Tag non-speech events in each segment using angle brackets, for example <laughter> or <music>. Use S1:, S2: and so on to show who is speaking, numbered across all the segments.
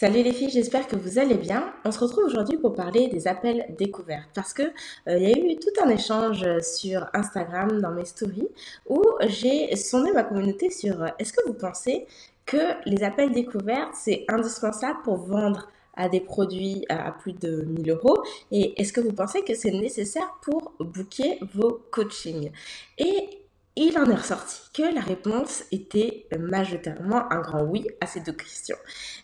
S1: Salut les filles, j'espère que vous allez bien. On se retrouve aujourd'hui pour parler des appels découvertes parce que euh, il y a eu tout un échange sur Instagram dans mes stories où j'ai sondé ma communauté sur euh, est-ce que vous pensez que les appels découvertes c'est indispensable pour vendre à des produits à plus de 1000 euros? Et est-ce que vous pensez que c'est nécessaire pour booker vos coachings? Et il en est ressorti que la réponse était majoritairement un grand oui à ces deux questions.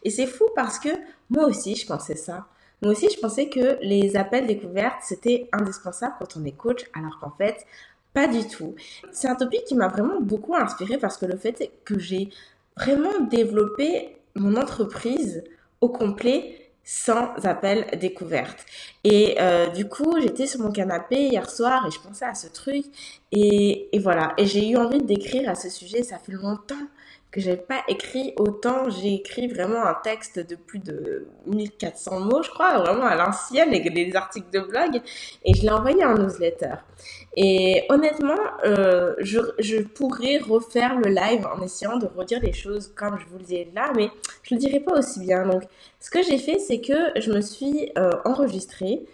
S1: Et c'est fou parce que moi aussi, je pensais ça. Moi aussi, je pensais que les appels découvertes, c'était indispensable quand on est coach, alors qu'en fait, pas du tout. C'est un topic qui m'a vraiment beaucoup inspiré parce que le fait que j'ai vraiment développé mon entreprise au complet sans appel découverte. Et euh, du coup, j'étais sur mon canapé hier soir et je pensais à ce truc. Et, et voilà. Et j'ai eu envie d'écrire à ce sujet. Ça fait longtemps que j'avais pas écrit autant. J'ai écrit vraiment un texte de plus de 1400 mots, je crois, vraiment à l'ancienne, avec des articles de blog, et je l'ai envoyé en newsletter. Et honnêtement, euh, je, je, pourrais refaire le live en essayant de redire les choses comme je vous le disais là, mais je le dirai pas aussi bien. Donc, ce que j'ai fait, c'est que je me suis euh, enregistrée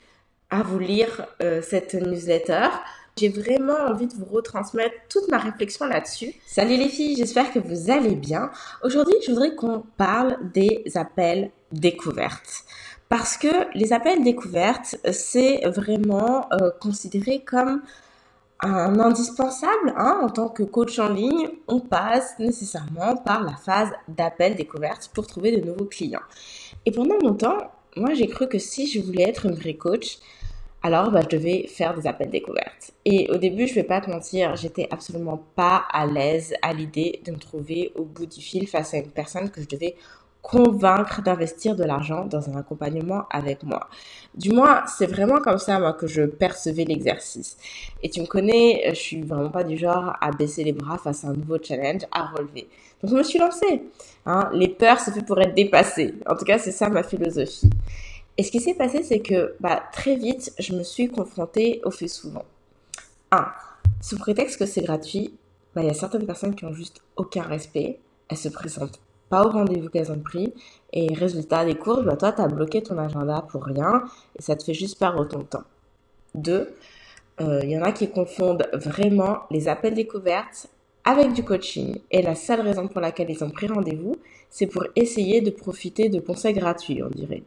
S1: à vous lire euh, cette newsletter. J'ai vraiment envie de vous retransmettre toute ma réflexion là-dessus. Salut les filles, j'espère que vous allez bien. Aujourd'hui, je voudrais qu'on parle des appels découvertes. Parce que les appels découvertes, c'est vraiment euh, considéré comme un indispensable. Hein, en tant que coach en ligne, on passe nécessairement par la phase d'appel découverte pour trouver de nouveaux clients. Et pendant longtemps, moi j'ai cru que si je voulais être une vraie coach, alors bah, je devais faire des appels découvertes. Et au début, je vais pas te mentir, j'étais absolument pas à l'aise à l'idée de me trouver au bout du fil face à une personne que je devais convaincre d'investir de l'argent dans un accompagnement avec moi. Du moins, c'est vraiment comme ça, moi, que je percevais l'exercice. Et tu me connais, je suis vraiment pas du genre à baisser les bras face à un nouveau challenge à relever. Donc, je me suis lancée. Hein. Les peurs, c'est fait pour être dépassées. En tout cas, c'est ça ma philosophie. Et ce qui s'est passé, c'est que bah, très vite, je me suis confrontée au fait souvent. 1. Sous prétexte que c'est gratuit, bah, il y a certaines personnes qui ont juste aucun respect. Elles se présentent pas au rendez-vous qu'elles ont pris. Et résultat des cours, bah, toi, tu as bloqué ton agenda pour rien et ça te fait juste perdre ton temps. 2. Il euh, y en a qui confondent vraiment les appels découvertes avec du coaching. Et la seule raison pour laquelle ils ont pris rendez-vous, c'est pour essayer de profiter de conseils gratuits, on dirait.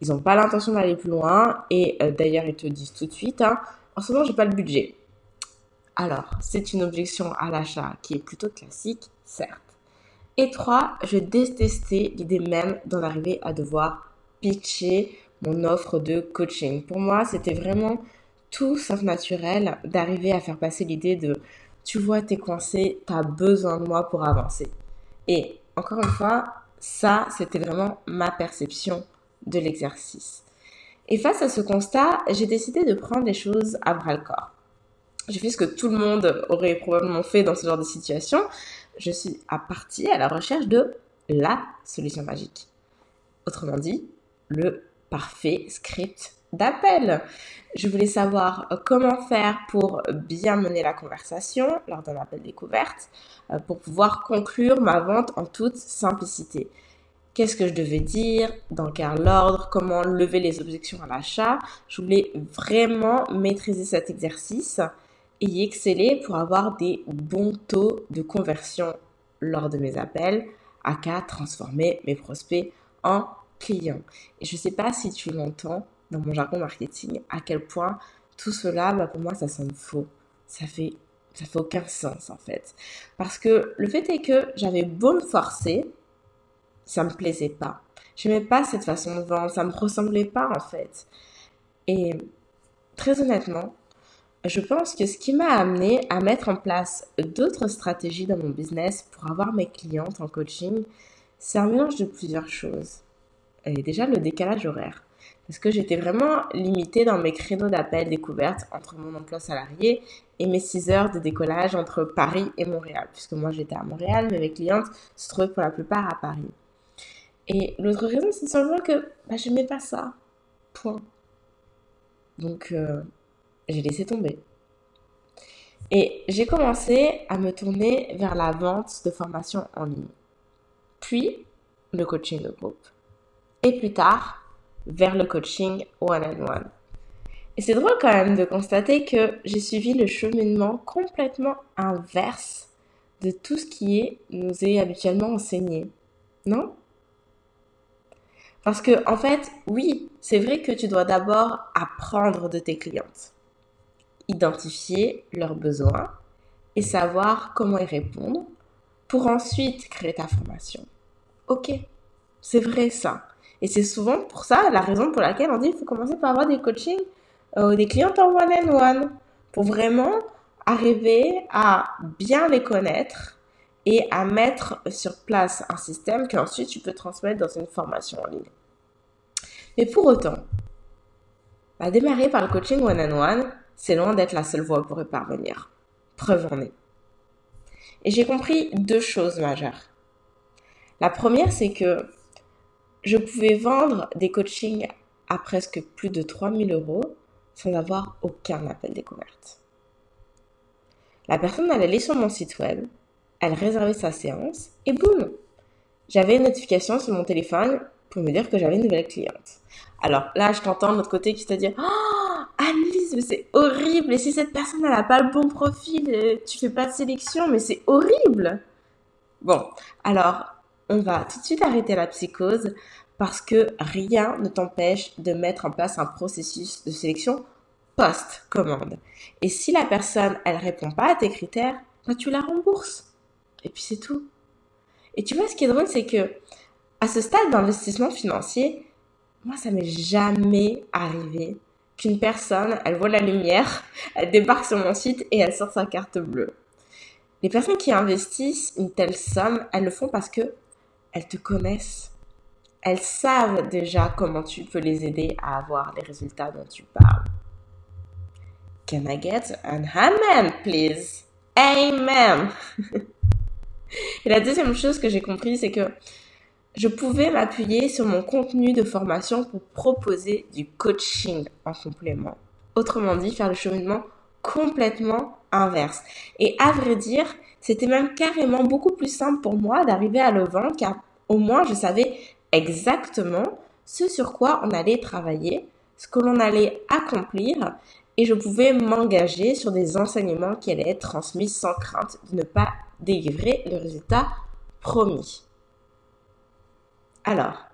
S1: Ils n'ont pas l'intention d'aller plus loin et euh, d'ailleurs ils te disent tout de suite, hein, en ce moment j'ai pas le budget. Alors, c'est une objection à l'achat qui est plutôt classique, certes. Et trois, je détestais l'idée même d'en arriver à devoir pitcher mon offre de coaching. Pour moi, c'était vraiment tout sauf naturel d'arriver à faire passer l'idée de tu vois, t'es coincé, t'as besoin de moi pour avancer. Et encore une fois, ça, c'était vraiment ma perception de l'exercice. Et face à ce constat, j'ai décidé de prendre les choses à bras le corps. J'ai fait ce que tout le monde aurait probablement fait dans ce genre de situation. Je suis à partie à la recherche de la solution magique. Autrement dit, le parfait script d'appel. Je voulais savoir comment faire pour bien mener la conversation lors d'un appel découverte, euh, pour pouvoir conclure ma vente en toute simplicité. Qu'est-ce que je devais dire, dans quel ordre, comment lever les objections à l'achat? Je voulais vraiment maîtriser cet exercice et y exceller pour avoir des bons taux de conversion lors de mes appels, à qu'à transformer mes prospects en clients. Et je ne sais pas si tu l'entends, dans mon jargon marketing à quel point tout cela, bah, pour moi, ça sonne faux. Ça fait, ça fait aucun sens, en fait. Parce que le fait est que j'avais beau me forcer, ça me plaisait pas. J'aimais pas cette façon de vendre, ça me ressemblait pas, en fait. Et très honnêtement, je pense que ce qui m'a amené à mettre en place d'autres stratégies dans mon business pour avoir mes clientes en coaching, c'est un mélange de plusieurs choses. Et déjà le décalage horaire parce que j'étais vraiment limitée dans mes créneaux d'appel découverte entre mon emploi salarié et mes 6 heures de décollage entre Paris et Montréal, puisque moi j'étais à Montréal, mais mes clientes se trouvaient pour la plupart à Paris. Et l'autre raison, c'est simplement que bah, je n'aimais pas ça. Point. Donc, euh, j'ai laissé tomber. Et j'ai commencé à me tourner vers la vente de formation en ligne. Puis, le coaching de groupe et plus tard vers le coaching one-on-one. Et c'est drôle quand même de constater que j'ai suivi le cheminement complètement inverse de tout ce qui est, nous est habituellement enseigné. Non? Parce que, en fait, oui, c'est vrai que tu dois d'abord apprendre de tes clientes, identifier leurs besoins et savoir comment y répondre pour ensuite créer ta formation. Ok, c'est vrai ça. Et c'est souvent pour ça la raison pour laquelle on dit qu'il faut commencer par avoir des coachings, euh, des clientes en one-on-one, pour vraiment arriver à bien les connaître et à mettre sur place un système qu'ensuite tu peux transmettre dans une formation en ligne. Mais pour autant, bah, démarrer par le coaching one-on-one, c'est loin d'être la seule voie pour y parvenir. Preuve en est. Et j'ai compris deux choses majeures. La première, c'est que je pouvais vendre des coachings à presque plus de 3000 euros sans avoir aucun appel découverte. La personne allait sur mon site web, elle réservait sa séance et boum, j'avais une notification sur mon téléphone pour me dire que j'avais une nouvelle cliente. Alors là, je t'entends de l'autre côté qui te dit Oh, Annelise, mais c'est horrible. Et si cette personne n'a pas le bon profil, euh, tu fais pas de sélection, mais c'est horrible. Bon, alors on va tout de suite arrêter la psychose parce que rien ne t'empêche de mettre en place un processus de sélection post-commande. Et si la personne, elle répond pas à tes critères, tu la rembourses. Et puis c'est tout. Et tu vois, ce qui est drôle, c'est que à ce stade d'investissement financier, moi, ça m'est jamais arrivé qu'une personne, elle voit la lumière, <laughs> elle débarque sur mon site et elle sort sa carte bleue. Les personnes qui investissent une telle somme, elles le font parce que elles te connaissent. Elles savent déjà comment tu peux les aider à avoir les résultats dont tu parles. Can I get an amen, please? Amen! <laughs> Et la deuxième chose que j'ai compris, c'est que je pouvais m'appuyer sur mon contenu de formation pour proposer du coaching en complément. Autrement dit, faire le cheminement complètement inverse. Et à vrai dire, c'était même carrément beaucoup plus simple pour moi d'arriver à le vendre car au moins, je savais exactement ce sur quoi on allait travailler, ce que l'on allait accomplir, et je pouvais m'engager sur des enseignements qui allaient être transmis sans crainte de ne pas délivrer le résultat promis. Alors,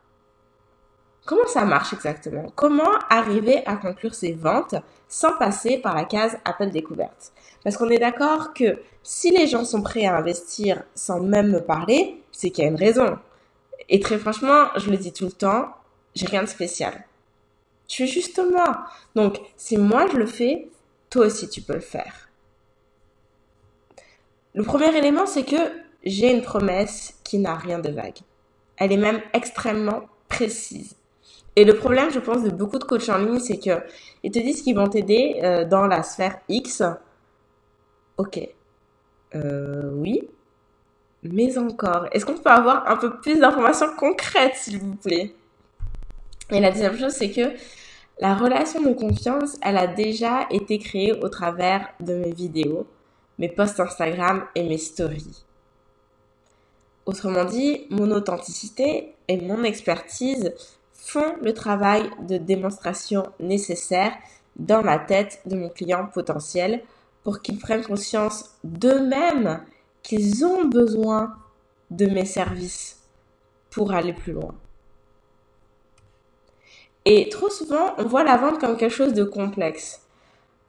S1: comment ça marche exactement? Comment arriver à conclure ces ventes sans passer par la case appel découverte? Parce qu'on est d'accord que si les gens sont prêts à investir sans même me parler, c'est qu'il y a une raison. Et très franchement, je le dis tout le temps, j'ai rien de spécial. Tu es juste moi. Donc, si moi je le fais, toi aussi tu peux le faire. Le premier élément, c'est que j'ai une promesse qui n'a rien de vague. Elle est même extrêmement précise. Et le problème, je pense, de beaucoup de coachs en ligne, c'est que ils te disent qu'ils vont t'aider euh, dans la sphère X. Ok. Euh, oui mais encore. Est-ce qu'on peut avoir un peu plus d'informations concrètes, s'il vous plaît? Et la deuxième chose, c'est que la relation de confiance, elle a déjà été créée au travers de mes vidéos, mes posts Instagram et mes stories. Autrement dit, mon authenticité et mon expertise font le travail de démonstration nécessaire dans la tête de mon client potentiel pour qu'il prenne conscience d'eux-mêmes qu'ils ont besoin de mes services pour aller plus loin. Et trop souvent, on voit la vente comme quelque chose de complexe,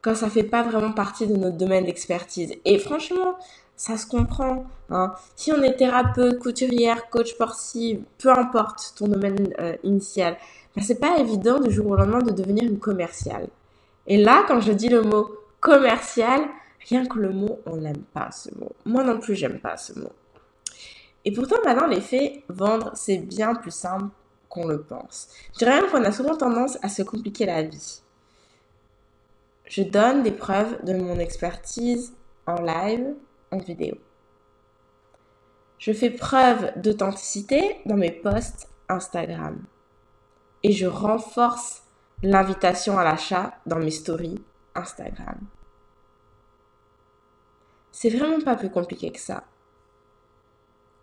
S1: quand ça fait pas vraiment partie de notre domaine d'expertise. Et franchement, ça se comprend. Hein. Si on est thérapeute, couturière, coach sportif, peu importe ton domaine euh, initial, ben c'est pas évident du jour au lendemain de devenir une commerciale. Et là, quand je dis le mot commercial, Rien que le mot, on n'aime pas ce mot. Moi non plus, j'aime pas ce mot. Et pourtant, maintenant, les faits, vendre, c'est bien plus simple qu'on le pense. Je dirais même qu'on a souvent tendance à se compliquer la vie. Je donne des preuves de mon expertise en live, en vidéo. Je fais preuve d'authenticité dans mes posts Instagram. Et je renforce l'invitation à l'achat dans mes stories Instagram. C'est vraiment pas plus compliqué que ça.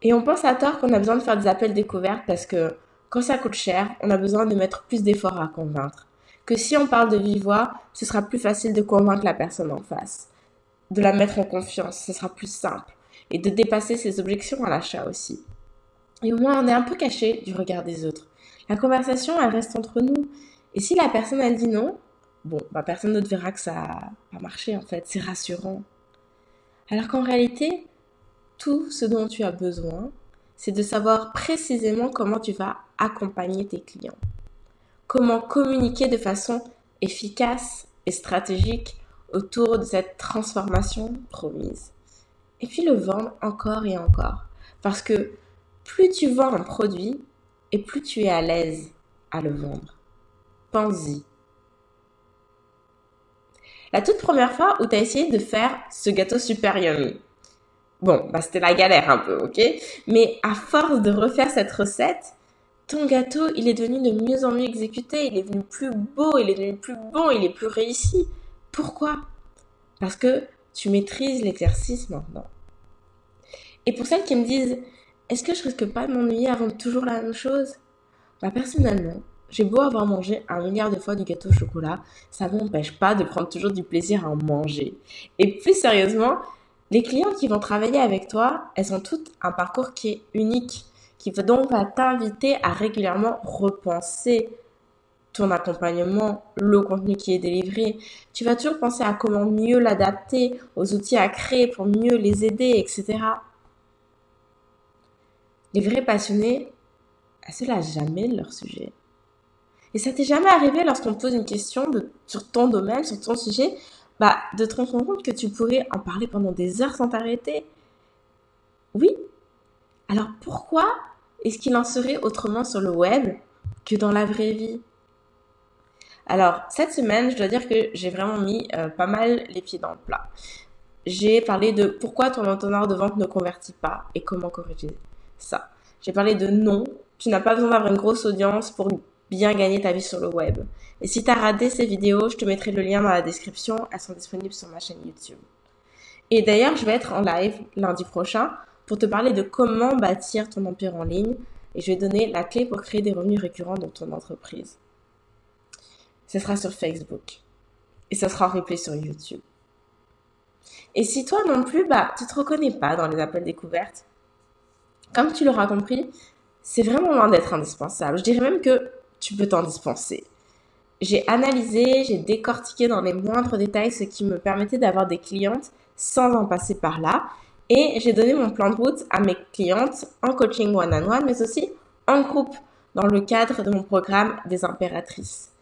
S1: Et on pense à tort qu'on a besoin de faire des appels découvertes parce que quand ça coûte cher, on a besoin de mettre plus d'efforts à convaincre. Si on parle de vive voix, ce sera plus facile de convaincre la personne en face, de la mettre en confiance, ce sera plus simple, et de dépasser ses objections à l'achat aussi. Et au moins, on est un peu caché du regard des autres. La conversation, elle reste entre nous. Et si la personne, elle dit non, bon, bah, personne ne verra que ça n'a pas marché, en fait. C'est rassurant. Alors qu'en réalité, tout ce dont tu as besoin, c'est de savoir précisément comment tu vas accompagner tes clients. Comment communiquer de façon efficace et stratégique autour de cette transformation promise. Et puis le vendre encore et encore. Parce que plus tu vends un produit et plus tu es à l'aise à le vendre. Pense-y. La toute première fois où tu as essayé de faire ce gâteau super yummy, Bon, bah c'était la galère un peu, ok? Mais à force de refaire cette recette, ton gâteau, il est devenu de mieux en mieux exécuté, il est devenu plus beau, il est devenu plus bon, il est plus réussi. Pourquoi? Parce que tu maîtrises l'exercice maintenant. Et pour celles qui me disent, est-ce que je risque pas de m'ennuyer à vendre toujours la même chose? Bah personnellement, j'ai beau avoir mangé un milliard de fois du gâteau au chocolat, ça m'empêche pas de prendre toujours du plaisir à en manger. Et plus sérieusement, les clientes qui vont travailler avec toi, elles ont toutes un parcours qui est unique, qui donc va t'inviter à régulièrement repenser ton accompagnement, le contenu qui est délivré. Tu vas toujours penser à comment mieux l'adapter aux outils à créer pour mieux les aider, etc. Les vrais passionnés, elles se lâchent jamais leur sujet. Et ça t'est jamais arrivé lorsqu'on te pose une question sur ton domaine, sur ton sujet, bah, de te rendre compte que tu pourrais en parler pendant des heures sans t'arrêter? Oui. Alors pourquoi est-ce qu'il en serait autrement sur le web que dans la vraie vie? Alors, cette semaine, je dois dire que j'ai vraiment mis euh, pas mal les pieds dans le plat. J'ai parlé de pourquoi ton entonnoir de vente ne convertit pas et comment corriger ça. J'ai parlé de non, tu n'as pas besoin d'avoir une grosse audience pour bien gagner ta vie sur le web. Et si tu as raté ces vidéos, je te mettrai le lien dans la description. Elles sont disponibles sur ma chaîne YouTube. Et d'ailleurs, je vais être en live lundi prochain pour te parler de comment bâtir ton empire en ligne et je vais donner la clé pour créer des revenus récurrents dans ton entreprise. Ce sera sur Facebook et ça sera replay sur YouTube. Et si toi non plus, bah, tu te reconnais pas dans les appels découvertes, comme tu l'auras compris, c'est vraiment loin d'être indispensable. Je dirais même que tu peux t'en dispenser. J'ai analysé, j'ai décortiqué dans les moindres détails ce qui me permettait d'avoir des clientes sans en passer par là. Et j'ai donné mon plan de route à mes clientes en coaching one-on-one, mais aussi en groupe dans le cadre de mon programme des impératrices.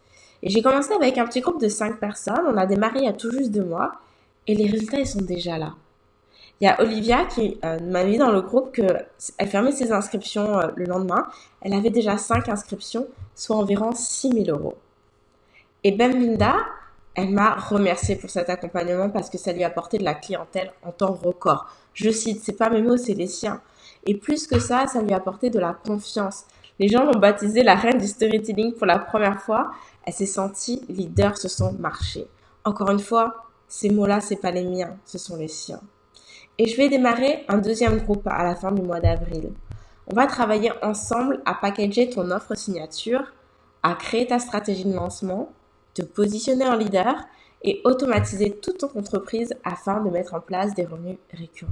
S1: Et j'ai commencé avec un petit groupe de 5 personnes. On a démarré il y a tout juste deux mois et les résultats, ils sont déjà là. Il y a Olivia qui euh, m'a mis dans le groupe qu'elle fermait ses inscriptions euh, le lendemain. Elle avait déjà 5 inscriptions, soit environ 6 000 euros. Et Linda, elle m'a remercié pour cet accompagnement parce que ça lui a apporté de la clientèle en temps record. Je cite, c'est pas mes mots, c'est les siens. Et plus que ça, ça lui a apporté de la confiance. Les gens l'ont baptisée la reine du storytelling pour la première fois. Elle s'est sentie leader sur son marché. Encore une fois, ces mots-là, c'est pas les miens, ce sont les siens. Et je vais démarrer un deuxième groupe à la fin du mois d'avril. On va travailler ensemble à packager ton offre signature, à créer ta stratégie de lancement, te positionner en leader et automatiser toute ton entreprise afin de mettre en place des revenus récurrents.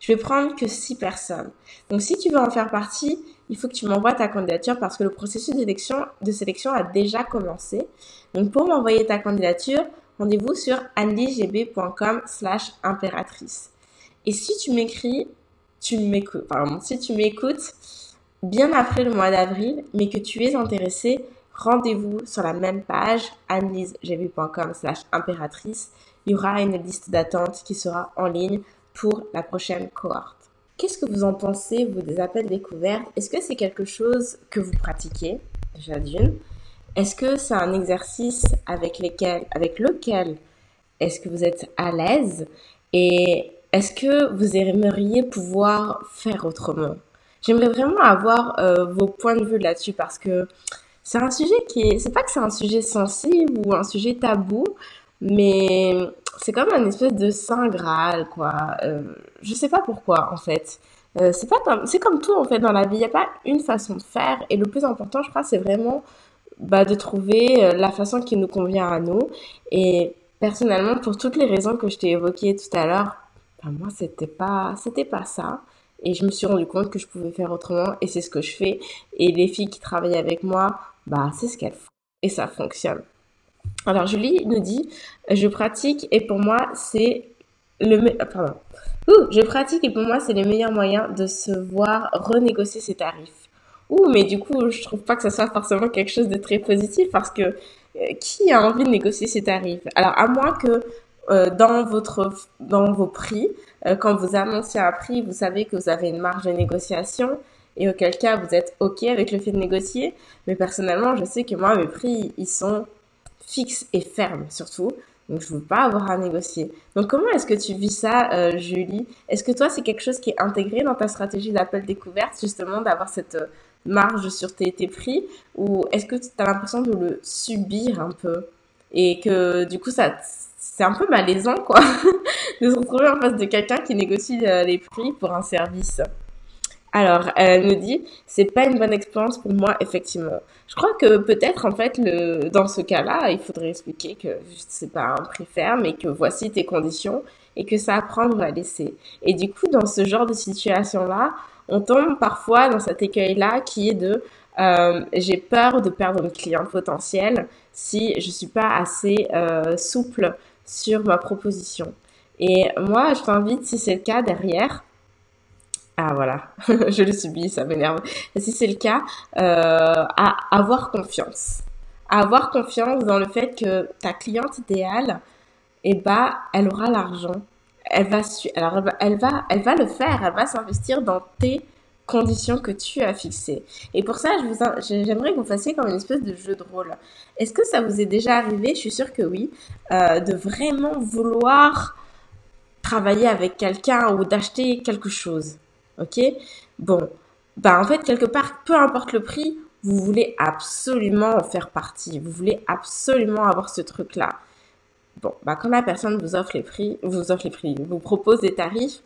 S1: Je vais prendre que 6 personnes. Donc si tu veux en faire partie, il faut que tu m'envoies ta candidature parce que le processus de sélection, a déjà commencé. Donc pour m'envoyer ta candidature, rendez-vous sur andigb.com slash impératrice. Et si tu m'écris, tu m'écoutes, pardon, si tu m'écoutes bien après le mois d'avril, mais que tu es intéressé, rendez-vous sur la même page, annisegb.com slash impératrice. Il y aura une liste d'attente qui sera en ligne pour la prochaine cohorte. Qu'est-ce que vous en pensez, vous, des appels découverts? Est-ce que c'est quelque chose que vous pratiquez, déjà d'une. Est-ce que c'est un exercice avec, avec lequel est-ce que vous êtes à l'aise? Et est-ce que vous aimeriez pouvoir faire autrement? J'aimerais vraiment avoir euh, vos points de vue là-dessus parce que c'est un sujet qui est, c'est pas que c'est un sujet sensible ou un sujet tabou, mais c'est comme un espèce de saint graal quoi. Euh, je sais pas pourquoi en fait. Euh, c'est pas comme, c'est comme tout en fait dans la vie. Il n'y a pas une façon de faire. Et le plus important, je crois, c'est vraiment bah, de trouver euh, la façon qui nous convient à nous. Et personnellement, pour toutes les raisons que je t'ai évoquées tout à l'heure, moi, c'était pas, c'était pas ça. Et je me suis rendu compte que je pouvais faire autrement et c'est ce que je fais. Et les filles qui travaillent avec moi, bah, c'est ce qu'elles font. Et ça fonctionne. Alors, Julie nous dit, je pratique et pour moi, c'est le, pardon. Ouh, je pratique et pour moi, c'est le meilleur moyen de se voir renégocier ses tarifs. Ouh, mais du coup, je trouve pas que ça soit forcément quelque chose de très positif parce que euh, qui a envie de négocier ses tarifs? Alors, à moins que euh, dans votre dans vos prix, euh, quand vous annoncez un prix, vous savez que vous avez une marge de négociation et auquel cas vous êtes OK avec le fait de négocier. Mais personnellement, je sais que moi, mes prix, ils sont fixes et fermes surtout. Donc, je veux pas avoir à négocier. Donc, comment est-ce que tu vis ça, euh, Julie? Est-ce que toi, c'est quelque chose qui est intégré dans ta stratégie d'appel découverte, justement, d'avoir cette euh, marge sur tes, tes prix? Ou est-ce que tu as l'impression de le subir un peu? Et que, du coup, ça c'est un peu malaisant, quoi, <laughs> de se retrouver en face de quelqu'un qui négocie euh, les prix pour un service. Alors, elle nous dit, c'est pas une bonne expérience pour moi, effectivement. Je crois que peut-être, en fait, le, dans ce cas-là, il faudrait expliquer que c'est pas un prix ferme et que voici tes conditions et que ça à prendre ou à laisser. Et du coup, dans ce genre de situation-là, on tombe parfois dans cet écueil-là qui est de, euh, j'ai peur de perdre une cliente potentielle si je suis pas assez euh, souple sur ma proposition. Et moi, je t'invite, si c'est le cas derrière, ah voilà, <laughs> je le subis, ça m'énerve. Si c'est le cas, euh, à avoir confiance. Avoir confiance dans le fait que ta cliente idéale, eh ben, elle aura l'argent. Elle va le faire. Elle va s'investir dans tes conditions que tu as fixées. Et pour ça, je j'aimerais que vous fassiez comme une espèce de jeu de rôle. Est-ce que ça vous est déjà arrivé Je suis sûre que oui, euh, de vraiment vouloir travailler avec quelqu'un ou d'acheter quelque chose? Ok? Bon, bah en fait, quelque part, peu importe le prix, vous voulez absolument en faire partie. Vous voulez absolument avoir ce truc-là. Bon, bah quand la personne vous offre les prix, vous offre les prix, vous propose des tarifs,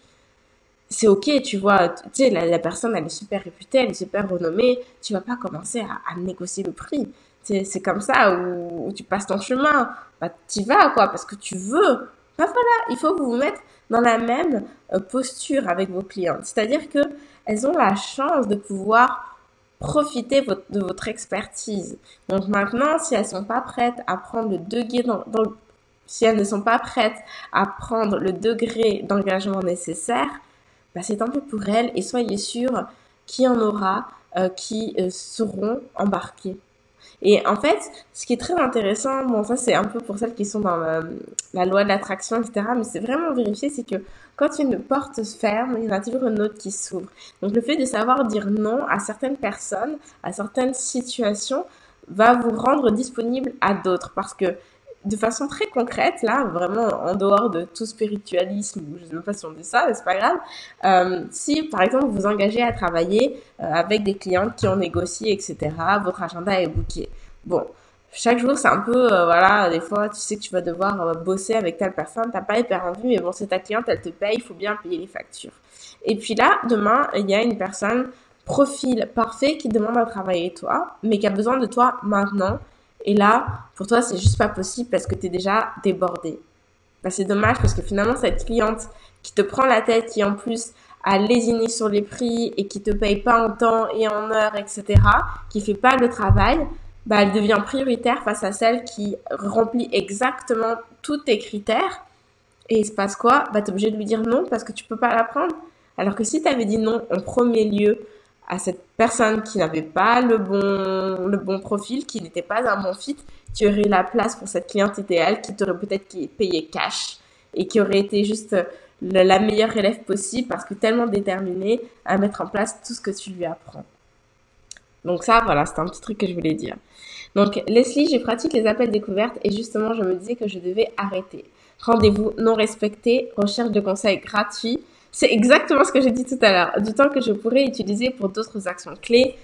S1: c'est ok, tu vois, tu sais, la, personne, elle est super réputée, elle est super renommée, tu vas pas commencer à, négocier le prix. C'est comme ça où, tu passes ton chemin, bah y vas quoi, parce que tu veux. Bah voilà, il faut vous mettre dans la même euh, posture avec vos clientes. C'est-à-dire que elles ont la chance de pouvoir profiter de votre expertise. Donc maintenant, si elles sont pas prêtes à prendre le degré ne sont pas prêtes à prendre le degré d'engagement nécessaire, bah c'est tant pis pour elles et soyez sûrs qu'il y en aura euh, qui euh, seront embarqués. Et en fait, ce qui est très intéressant, bon ça c'est un peu pour celles qui sont dans la loi de l'attraction, etc. Mais c'est vraiment vérifié, c'est que quand une porte se ferme, il y en a toujours une autre qui s'ouvre. Donc le fait de savoir dire non à certaines personnes, à certaines situations, va vous rendre disponible à d'autres parce que de façon très concrète, là, vraiment en dehors de tout spiritualisme, je sais même pas si on dit ça, mais c'est pas grave. Euh, si, par exemple, vous engagez à travailler euh, avec des clientes qui ont négocié, etc., votre agenda est booké. Bon, chaque jour, c'est un peu, euh, voilà, des fois, tu sais que tu vas devoir euh, bosser avec telle personne, t'as pas hyper envie, mais bon, c'est ta cliente, elle te paye, il faut bien payer les factures. Et puis là, demain, il y a une personne profil parfait qui demande à travailler toi, mais qui a besoin de toi maintenant et là, pour toi, c'est juste pas possible parce que tu es déjà débordé. Bah, c'est dommage parce que finalement, cette cliente qui te prend la tête, qui en plus a lésiné sur les prix et qui te paye pas en temps et en heure, etc., qui fait pas le travail, bah, elle devient prioritaire face à celle qui remplit exactement tous tes critères. Et il se passe quoi? Bah, es obligé de lui dire non parce que tu peux pas la prendre. Alors que si tu avais dit non en premier lieu à cette personne qui n'avait pas le bon, le bon profil, qui n'était pas un bon fit, tu aurais la place pour cette cliente idéale qui t'aurait peut-être payé cash et qui aurait été juste la meilleure élève possible parce que tellement déterminée à mettre en place tout ce que tu lui apprends. Donc ça, voilà, c'est un petit truc que je voulais dire. Donc Leslie, j'ai pratiqué les appels découvertes et justement, je me disais que je devais arrêter. Rendez-vous non respecté, recherche de conseils gratuits, c'est exactement ce que j'ai dit tout à l'heure. Du temps que je pourrais utiliser pour d'autres actions clés.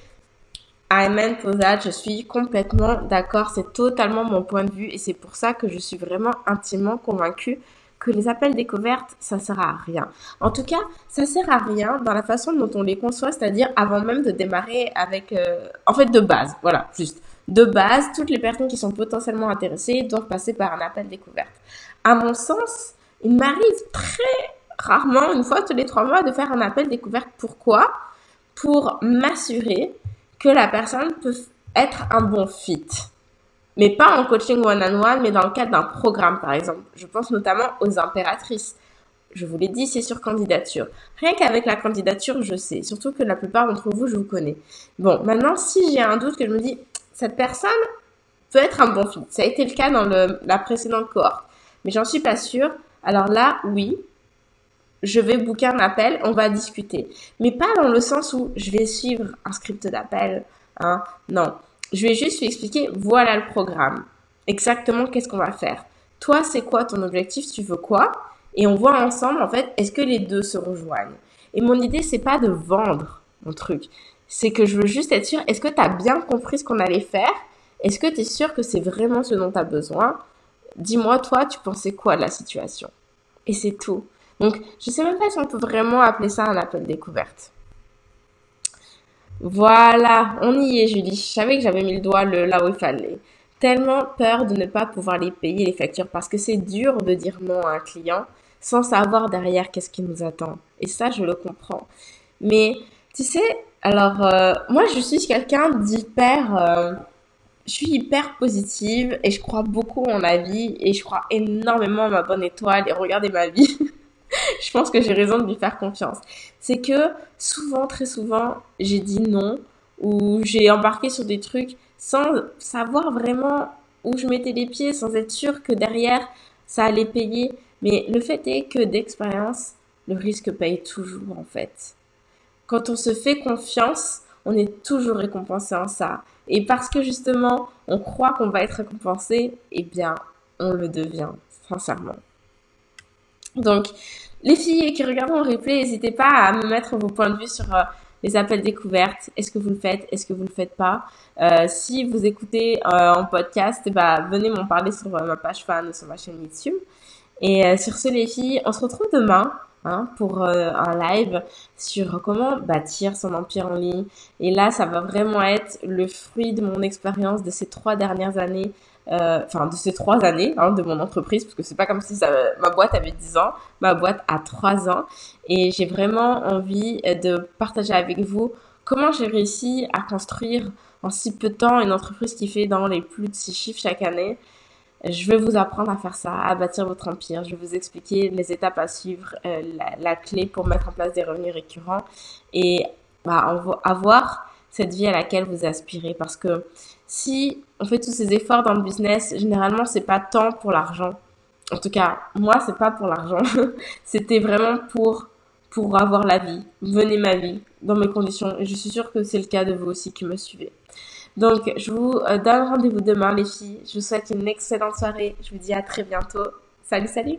S1: Pour that. Je suis complètement d'accord. C'est totalement mon point de vue et c'est pour ça que je suis vraiment intimement convaincue que les appels découvertes, ça sert à rien. En tout cas, ça sert à rien dans la façon dont on les conçoit, c'est-à-dire avant même de démarrer avec, euh, en fait, de base, voilà, juste. De base, toutes les personnes qui sont potentiellement intéressées doivent passer par un appel découverte. À mon sens, il m'arrive très rarement, une fois tous les trois mois, de faire un appel découverte. Pourquoi? Pour m'assurer que la personne peut être un bon fit mais pas en coaching one-on-one, mais dans le cadre d'un programme, par exemple. Je pense notamment aux impératrices. Je vous l'ai dit, c'est sur candidature. Rien qu'avec la candidature, je sais. Surtout que la plupart d'entre vous, je vous connais. Bon, maintenant, si j'ai un doute que je me dis, cette personne peut être un bon fit. Ça a été le cas dans la précédente cohorte. Mais j'en suis pas sûre. Alors là, oui, je vais booker un appel, on va discuter. Mais pas dans le sens où je vais suivre un script d'appel. Hein. Non je vais juste lui expliquer, voilà le programme. Exactement qu'est-ce qu'on va faire. Toi, c'est quoi ton objectif? Tu veux quoi? Et on voit ensemble, en fait, est-ce que les deux se rejoignent? Et mon idée, c'est pas de vendre mon truc. C'est que je veux juste être sûr, est-ce que tu as bien compris ce qu'on allait faire? Est-ce que tu es sûr que c'est vraiment ce dont tu as besoin? Dis-moi, toi, tu pensais quoi de la situation? Et c'est tout. Donc, je sais même pas si on peut vraiment appeler ça un appel découverte. Voilà, on y est, Julie. Je savais que j'avais mis le doigt là où il fallait. Tellement peur de ne pas pouvoir les payer, les factures, parce que c'est dur de dire non à un client sans savoir derrière qu'est-ce qui nous attend. Et ça, je le comprends. Mais, tu sais, alors, euh, moi, je suis quelqu'un d'hyper... Euh, je suis hyper positive et je crois beaucoup en la vie et je crois énormément à ma bonne étoile et regardez ma vie. <laughs> <laughs> je pense que j'ai raison de lui faire confiance. C'est que souvent, très souvent, j'ai dit non ou j'ai embarqué sur des trucs sans savoir vraiment où je mettais les pieds, sans être sûr que derrière, ça allait payer. Mais le fait est que d'expérience, le risque paye toujours en fait. Quand on se fait confiance, on est toujours récompensé en ça. Et parce que justement, on croit qu'on va être récompensé, eh bien, on le devient, sincèrement. Donc, les filles qui regardent mon replay, n'hésitez pas à me mettre vos points de vue sur euh, les appels découvertes. Est-ce que vous le faites? Est-ce que vous le faites pas? Euh, Si vous écoutez euh, en podcast, bah, venez m'en parler sur ma page fan ou sur ma chaîne YouTube. Et sur ce, les filles, on se retrouve demain hein, pour un live sur comment bâtir son empire en ligne. Et là, ça va vraiment être le fruit de mon expérience de ces trois dernières années euh, enfin de ces trois années hein, de mon entreprise, parce que c'est pas comme si ma boîte avait 10 ans, ma boîte a 3 ans, et j'ai vraiment envie de partager avec vous comment j'ai réussi à construire en si peu de temps une entreprise qui fait dans les plus de 6 chiffres chaque année. Je vais vous apprendre à faire ça, à bâtir votre empire. Je vais vous expliquer les étapes à suivre, euh, la, la, clé pour mettre en place des revenus récurrents et bah, avoir cette vie à laquelle vous aspirez. Parce que si on fait tous ces efforts dans le business, généralement, c'est pas tant pour l'argent. En tout cas, moi, c'est pas pour l'argent. <laughs> C'était vraiment pour, pour avoir la vie, mener ma vie dans mes conditions. Et je suis sûre que c'est le cas de vous aussi qui me suivez. Donc, je vous euh, donne rendez-vous demain, les filles. Je vous souhaite une excellente soirée. Je vous dis à très bientôt. Salut, salut!